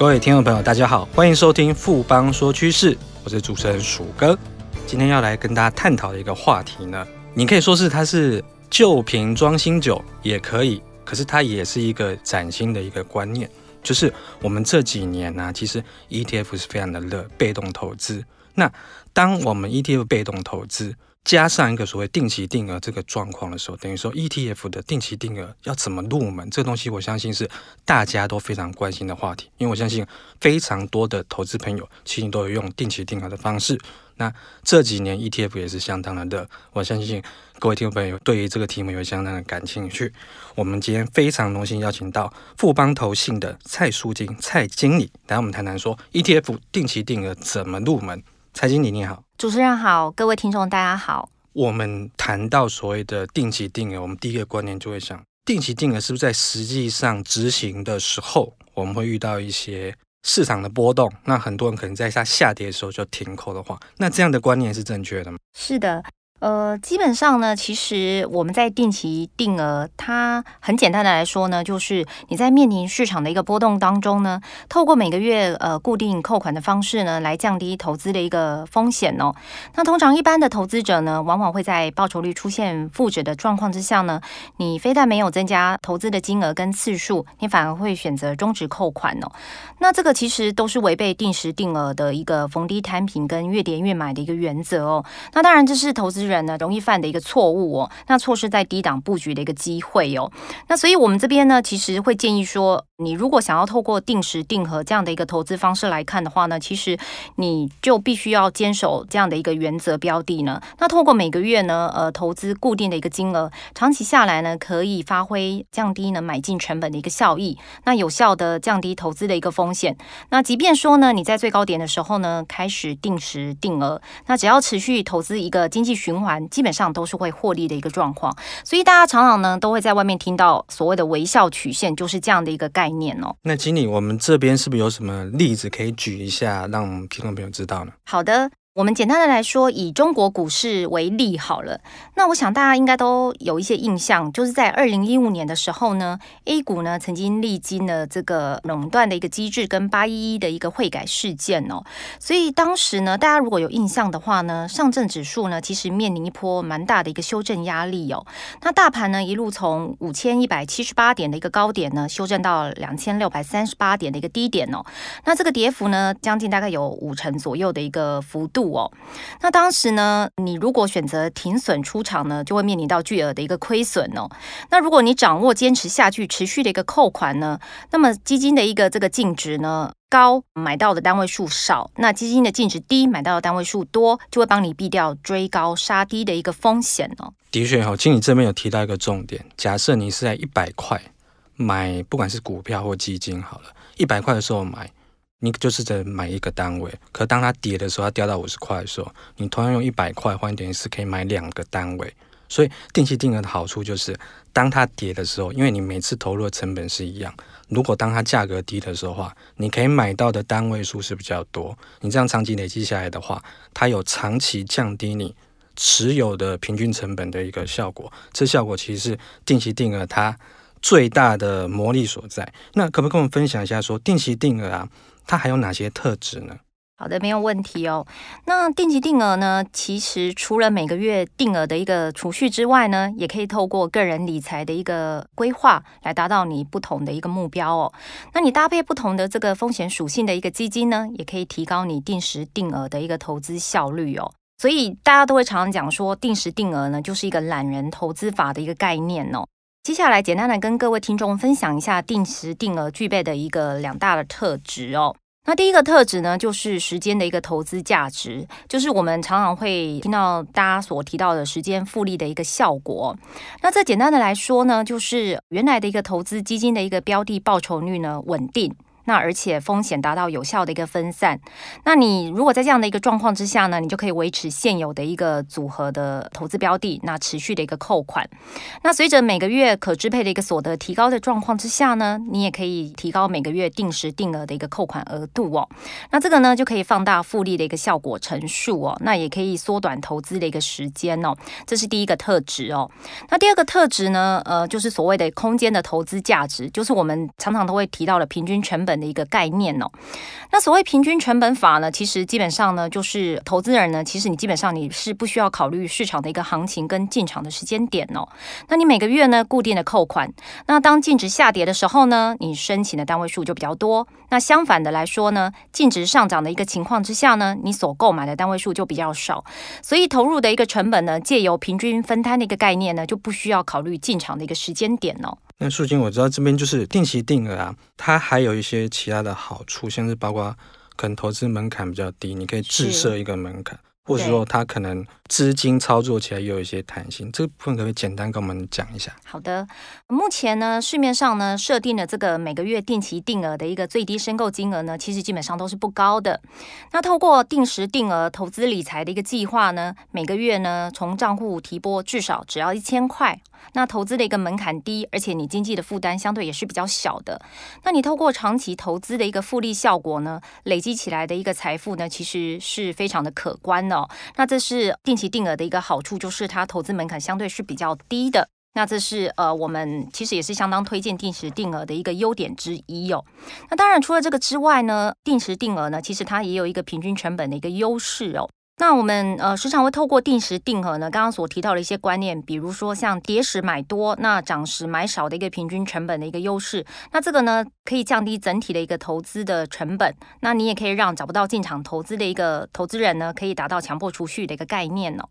各位听众朋友，大家好，欢迎收听富邦说趋势，我是主持人鼠哥。今天要来跟大家探讨的一个话题呢，你可以说是它是旧瓶装新酒也可以，可是它也是一个崭新的一个观念，就是我们这几年呢、其实 ETF 是非常的热，被动投资。那当我们 ETF 被动投资，加上一个所谓定期定额这个状况的时候，等于说 ETF 的定期定额要怎么入门？这个东西我相信是大家都非常关心的话题，因为我相信非常多的投资朋友其实都有用定期定额的方式。那这几年 ETF 也是相当的热，我相信各位听众朋友对于这个题目有相当的感兴趣。我们今天非常荣幸邀请到富邦投信的蔡淑金蔡经理，来我们谈谈说 ETF 定期定额怎么入门。蔡经理你好。主持人好，各位听众大家好。我们谈到所谓的定期定额，我们第一个观念就会想，定期定额是不是在实际上执行的时候，我们会遇到一些市场的波动？那很多人可能在它下跌的时候就停扣的话，那这样的观念是正确的吗？是的。呃，基本上呢，其实我们在定期定额，它很简单的来说呢，就是你在面临市场的一个波动当中呢，透过每个月呃固定扣款的方式呢，来降低投资的一个风险哦。那通常一般的投资者呢，往往会在报酬率出现负值的状况之下呢，你非但没有增加投资的金额跟次数，你反而会选择终止扣款哦。那这个其实都是违背定时定额的一个逢低摊平跟越跌越买的一个原则哦。那当然这是投资人呢容易犯的一个错误哦，那错失在低档布局的一个机会哦。那所以我们这边呢，其实会建议说，你如果想要透过定时定额这样的一个投资方式来看的话呢，其实你就必须要坚守这样的一个原则标的呢。那透过每个月呢，呃，投资固定的一个金额，长期下来呢，可以发挥降低呢买进成本的一个效益，那有效的降低投资的一个风险。那即便说呢，你在最高点的时候呢，开始定时定额，那只要持续投资一个经济循环。基本上都是会获利的一个状况，所以大家常常呢都会在外面听到所谓的微笑曲线，就是这样的一个概哦。那经理，我们这边是不是有什么例子可以举一下，让听众朋友知道呢？好的。我们简单的来说，以中国股市为例好了。那我想大家应该都有一些印象，就是在二零一五年的时候呢，A 股呢曾经历经了这个垄断的一个机制跟八一一的一个汇改事件哦。所以当时呢，大家如果有印象的话呢，上证指数呢其实面临一波蛮大的一个修正压力哦。那大盘呢一路从五千一百七十八点的一个高点呢，修正到两千六百三十八点的一个低点哦。那这个跌幅呢，将近大概有五成左右的一个幅度。哦，那当时呢，你如果选择停损出场呢，就会面临到巨额的一个亏损哦。那如果你掌握坚持下去、持续的一个扣款呢，那么基金的一个这个净值呢高，买到的单位数少；那基金的净值低，买到的单位数多，就会帮你避掉追高杀低的一个风险哦。的确哈，经理这边有提到一个重点，假设你是在一百块买，不管是股票或基金，好了，一百块的时候买。你就是在买一个单位，可当它跌的时候，它掉到五十块的时候，你同样用一百块换，等于是可以买两个单位。所以定期定额的好处就是，当它跌的时候，因为你每次投入的成本是一样，如果当它价格低的时候话，你可以买到的单位数是比较多。你这样长期累积下来的话，它有长期降低你持有的平均成本的一个效果。这效果其实是定期定额它最大的魔力所在。那可不可以跟我们分享一下，说定期定额啊？它还有哪些特质呢？好的，没有问题哦。那定期定额呢，其实除了每个月定额的一个储蓄之外呢，也可以透过个人理财的一个规划来达到你不同的一个目标哦。那你搭配不同的这个风险属性的一个基金呢，也可以提高你定时定额的一个投资效率哦。所以大家都会常常讲说，定时定额呢，就是一个懒人投资法的一个概念哦。接下来简单的跟各位听众分享一下定时定额具备的一个两大的特质哦。那第一个特质呢，就是时间的一个投资价值，就是我们常常会听到大家所提到的时间复利的一个效果。那这简单的来说呢，就是原来的一个投资基金的一个标的报酬率呢，稳定。那而且风险达到有效的一个分散，那你如果在这样的一个状况之下呢，你就可以维持现有的一个组合的投资标的，那持续的一个扣款。那随着每个月可支配的一个所得提高的状况之下呢，你也可以提高每个月定时定额的一个扣款额度哦。那这个呢就可以放大复利的一个效果乘数哦，那也可以缩短投资的一个时间哦。这是第一个特质哦。那第二个特质呢，呃，就是所谓的空间的投资价值，就是我们常常都会提到的平均成本。的一个概念哦。那所谓平均成本法呢，其实基本上呢，就是投资人呢，其实你基本上你是不需要考虑市场的一个行情跟进场的时间点哦。那你每个月呢固定的扣款，那当净值下跌的时候呢，你申请的单位数就比较多。那相反的来说呢，净值上涨的一个情况之下呢，你所购买的单位数就比较少。所以投入的一个成本呢，借由平均分摊的一个概念呢，就不需要考虑进场的一个时间点哦。那素金，我知道这边就是定期定额啊，它还有一些其他的好处，像是包括可能投资门槛比较低，你可以自设一个门槛。或者说，它可能资金操作起来也有一些弹性，这个部分可不可以简单跟我们讲一下？好的，目前呢，市面上呢设定的这个每个月定期定额的一个最低申购金额呢，其实基本上都是不高的。那透过定时定额投资理财的一个计划呢，每个月呢从账户提拨至少只要一千块。那投资的一个门槛低，而且你经济的负担相对也是比较小的。那你透过长期投资的一个复利效果呢，累积起来的一个财富呢，其实是非常的可观的哦。那这是定期定额的一个好处，就是它投资门槛相对是比较低的。那这是呃，我们其实也是相当推荐定时定额的一个优点之一哦。那当然除了这个之外呢，定时定额呢，其实它也有一个平均成本的一个优势哦。那我们呃时常会透过定时定额呢，刚刚所提到的一些观念，比如说像跌时买多，那涨时买少的一个平均成本的一个优势，那这个呢可以降低整体的一个投资的成本，那你也可以让找不到进场投资的一个投资人呢，可以达到强迫储蓄的一个概念哦。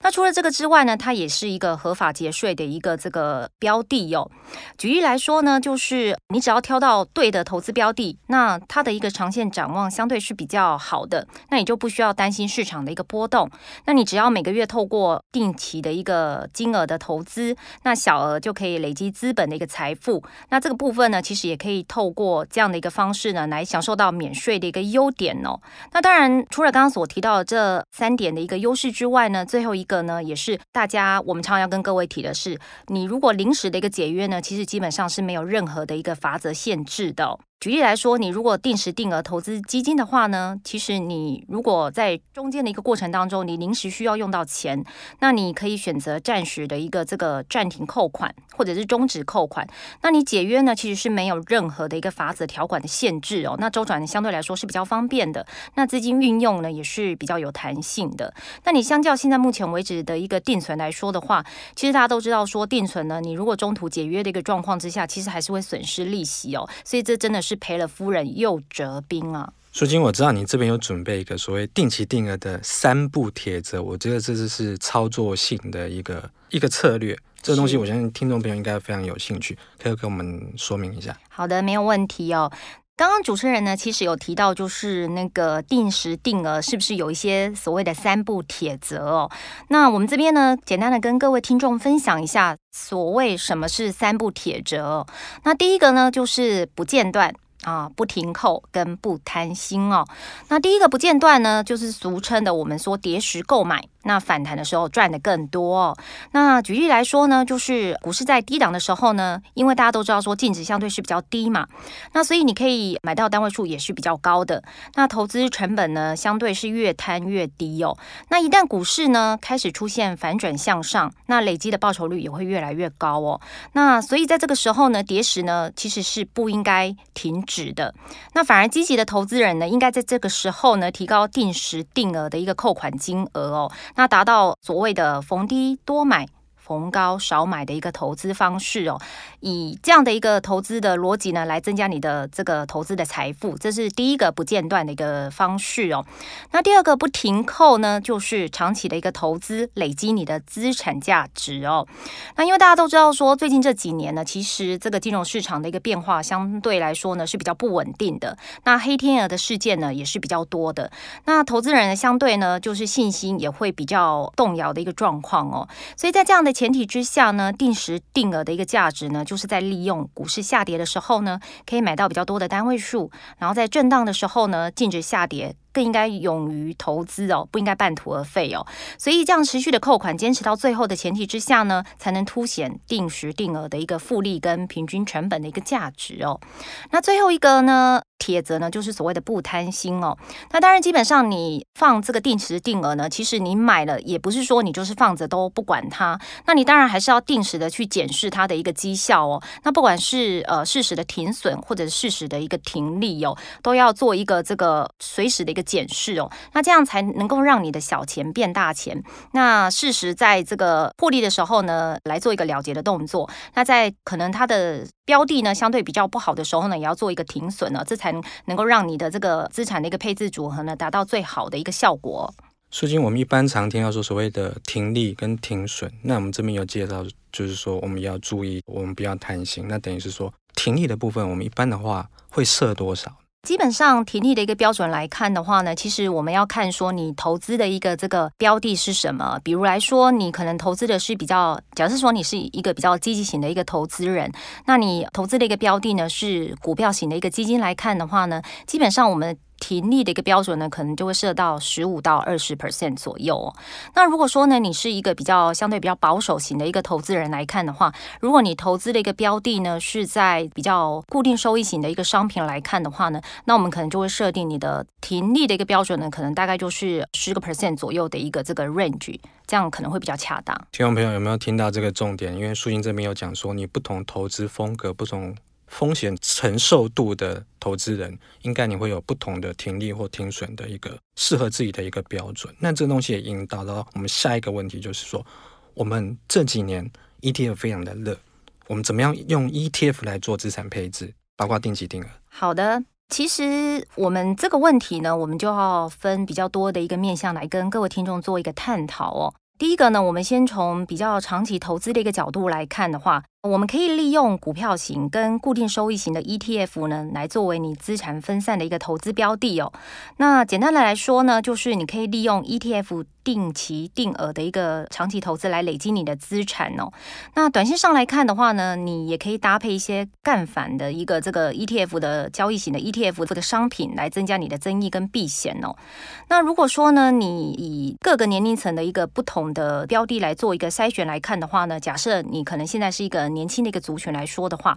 那除了这个之外呢，它也是一个合法节税的一个这个标的哦。举例来说呢，就是你只要挑到对的投资标的，那它的一个长线展望相对是比较好的，那你就不需要担心市场的一个波动。那你只要每个月透过定期的一个金额的投资，那小额就可以累积资本的一个财富。那这个部分呢，其实也可以透过这样的一个方式呢，来享受到免税的一个优点哦。那当然，除了刚刚所提到的这三点的一个优势之外呢，最后一个。呢，也是大家我们常常要跟各位提的是，你如果临时的一个解约呢，其实基本上是没有任何的一个法则限制的。举例来说，你如果定时定额投资基金的话呢，其实你如果在中间的一个过程当中，你临时需要用到钱，那你可以选择暂时的一个这个暂停扣款，或者是终止扣款。那你解约呢，其实是没有任何的一个法则条款的限制哦。那周转相对来说是比较方便的，那资金运用呢也是比较有弹性的。那你相较现在目前为止的一个定存来说的话，其实大家都知道说定存呢，你如果中途解约的一个状况之下，其实还是会损失利息哦。所以这真的是。是赔了夫人又折兵啊！苏金，我知道你这边有准备一个所谓定期定额的三步铁则，我觉得这就是操作性的一个一个策略。这个东西我相信听众朋友应该非常有兴趣，可以跟我们说明一下。好的，没有问题哦。刚刚主持人呢，其实有提到，就是那个定时定额是不是有一些所谓的三不铁则哦？那我们这边呢，简单的跟各位听众分享一下，所谓什么是三不铁则哦。那第一个呢，就是不间断。啊，不停扣跟不贪心哦。那第一个不间断呢，就是俗称的我们说跌时购买。那反弹的时候赚的更多哦。那举例来说呢，就是股市在低档的时候呢，因为大家都知道说净值相对是比较低嘛，那所以你可以买到单位数也是比较高的。那投资成本呢，相对是越摊越低哦。那一旦股市呢开始出现反转向上，那累积的报酬率也会越来越高哦。那所以在这个时候呢，跌时呢其实是不应该停止的。那反而积极的投资人呢，应该在这个时候呢提高定时定额的一个扣款金额哦。那达到所谓的逢低多买。逢高少买的一个投资方式哦，以这样的一个投资的逻辑呢，来增加你的这个投资的财富，这是第一个不间断的一个方式哦。那第二个不停扣呢，就是长期的一个投资，累积你的资产价值哦。那因为大家都知道说，最近这几年呢，其实这个金融市场的一个变化相对来说呢是比较不稳定的，那黑天鹅的事件呢也是比较多的，那投资人相对呢就是信心也会比较动摇的一个状况哦。所以在这样的前提之下呢，定时定额的一个价值呢，就是在利用股市下跌的时候呢，可以买到比较多的单位数，然后在震荡的时候呢，净值下跌更应该勇于投资哦，不应该半途而废哦。所以这样持续的扣款，坚持到最后的前提之下呢，才能凸显定时定额的一个复利跟平均成本的一个价值哦。那最后一个呢，铁则呢，就是所谓的不贪心哦。那当然，基本上你放这个定时定额呢，其实你买了也不是说你就是放着都不管它。那你当然还是要定时的去检视它的一个绩效哦。那不管是呃适时的停损或者是适时的一个停利哦，都要做一个这个随时的一个检视哦。那这样才能够让你的小钱变大钱。那适时在这个获利的时候呢，来做一个了结的动作。那在可能它的标的呢相对比较不好的时候呢，也要做一个停损呢，这才。能够让你的这个资产的一个配置组合呢，达到最好的一个效果。素卿，我们一般常听到说所谓的停利跟停损，那我们这边有介绍，就是说我们要注意，我们不要贪心。那等于是说停利的部分，我们一般的话会设多少？基本上停利的一个标准来看的话呢，其实我们要看说你投资的一个这个标的是什么。比如来说，你可能投资的是比较，假设说你是一个比较积极型的一个投资人，那你投资的一个标的呢是股票型的一个基金来看的话呢，基本上我们。停利的一个标准呢，可能就会设到十五到二十 percent 左右哦。那如果说呢，你是一个比较相对比较保守型的一个投资人来看的话，如果你投资的一个标的呢是在比较固定收益型的一个商品来看的话呢，那我们可能就会设定你的停利的一个标准呢，可能大概就是十个 percent 左右的一个这个 range，这样可能会比较恰当。听众朋友有没有听到这个重点？因为素英这边有讲说，你不同投资风格不同。风险承受度的投资人，应该你会有不同的停利或停损的一个适合自己的一个标准。那这个东西也引导到我们下一个问题，就是说，我们这几年 ETF 非常的热，我们怎么样用 ETF 来做资产配置，包括定期定额？好的，其实我们这个问题呢，我们就要分比较多的一个面向来跟各位听众做一个探讨哦。第一个呢，我们先从比较长期投资的一个角度来看的话。我们可以利用股票型跟固定收益型的 ETF 呢，来作为你资产分散的一个投资标的哦。那简单的来说呢，就是你可以利用 ETF 定期定额的一个长期投资来累积你的资产哦。那短线上来看的话呢，你也可以搭配一些干反的一个这个 ETF 的交易型的 ETF 的商品来增加你的增益跟避险哦。那如果说呢，你以各个年龄层的一个不同的标的来做一个筛选来看的话呢，假设你可能现在是一个年轻的一个族群来说的话，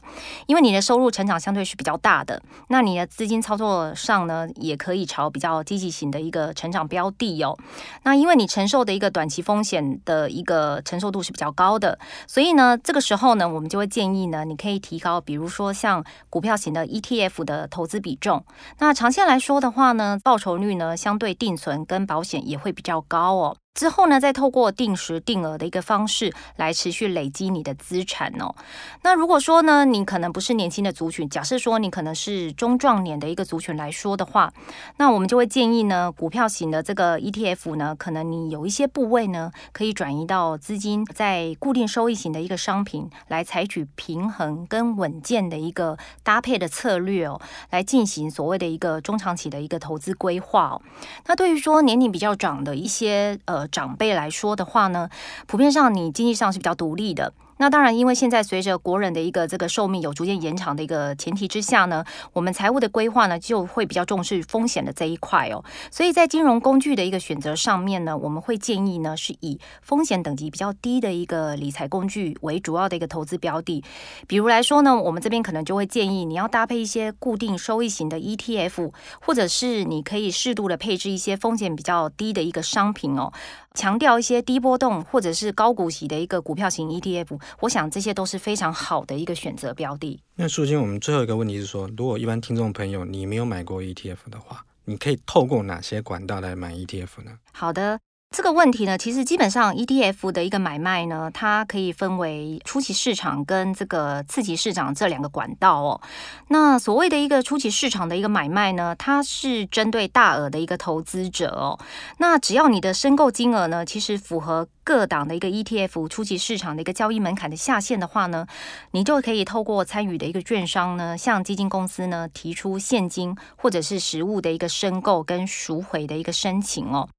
因为你的收入成长相对是比较大的，那你的资金操作上呢，也可以朝比较积极型的一个成长标的哦。那因为你承受的一个短期风险的一个承受度是比较高的，所以呢，这个时候呢，我们就会建议呢，你可以提高，比如说像股票型的 ETF 的投资比重。那长线来说的话呢，报酬率呢，相对定存跟保险也会比较高哦。之后呢，再透过定时定额的一个方式来持续累积你的资产哦。那如果说呢，你可能不是年轻的族群，假设说你可能是中壮年的一个族群来说的话，那我们就会建议呢，股票型的这个 ETF 呢，可能你有一些部位呢，可以转移到资金在固定收益型的一个商品，来采取平衡跟稳健的一个搭配的策略哦，来进行所谓的一个中长期的一个投资规划哦。那对于说年龄比较长的一些呃。长辈来说的话呢，普遍上你经济上是比较独立的。那当然，因为现在随着国人的一个这个寿命有逐渐延长的一个前提之下呢，我们财务的规划呢就会比较重视风险的这一块哦。所以在金融工具的一个选择上面呢，我们会建议呢是以风险等级比较低的一个理财工具为主要的一个投资标的。比如来说呢，我们这边可能就会建议你要搭配一些固定收益型的 ETF，或者是你可以适度的配置一些风险比较低的一个商品哦。强调一些低波动或者是高股息的一个股票型 ETF，我想这些都是非常好的一个选择标的。那舒金，我们最后一个问题是说，如果一般听众朋友你没有买过 ETF 的话，你可以透过哪些管道来买 ETF 呢？好的。这个问题呢，其实基本上 ETF 的一个买卖呢，它可以分为初期市场跟这个次级市场这两个管道哦。那所谓的一个初期市场的一个买卖呢，它是针对大额的一个投资者哦。那只要你的申购金额呢，其实符合各档的一个 ETF 初期市场的一个交易门槛的下限的话呢，你就可以透过参与的一个券商呢，向基金公司呢提出现金或者是实物的一个申购跟赎回的一个申请哦。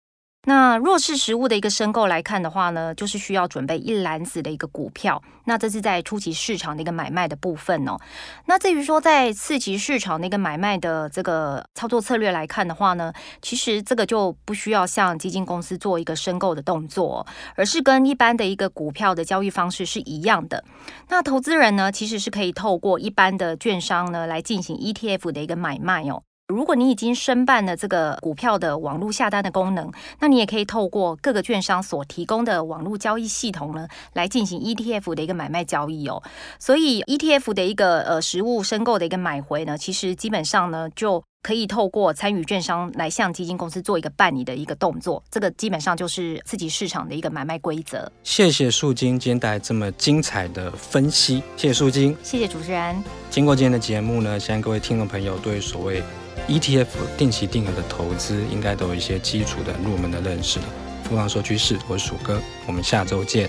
那弱势实物的一个申购来看的话呢，就是需要准备一篮子的一个股票。那这是在初级市场的一个买卖的部分哦。那至于说在次级市场的一个买卖的这个操作策略来看的话呢，其实这个就不需要向基金公司做一个申购的动作，而是跟一般的一个股票的交易方式是一样的。那投资人呢，其实是可以透过一般的券商呢来进行 ETF 的一个买卖哦。如果你已经申办了这个股票的网络下单的功能，那你也可以透过各个券商所提供的网络交易系统呢，来进行 ETF 的一个买卖交易哦。所以 ETF 的一个呃实物申购的一个买回呢，其实基本上呢就可以透过参与券商来向基金公司做一个办理的一个动作。这个基本上就是刺激市场的一个买卖规则。谢谢素金今天带来这么精彩的分析，谢谢素金，谢谢主持人。经过今天的节目呢，相信各位听众朋友对所谓 ETF 定期定额的投资，应该都有一些基础的入门的认识了。富邦说趋势，我是鼠哥，我们下周见。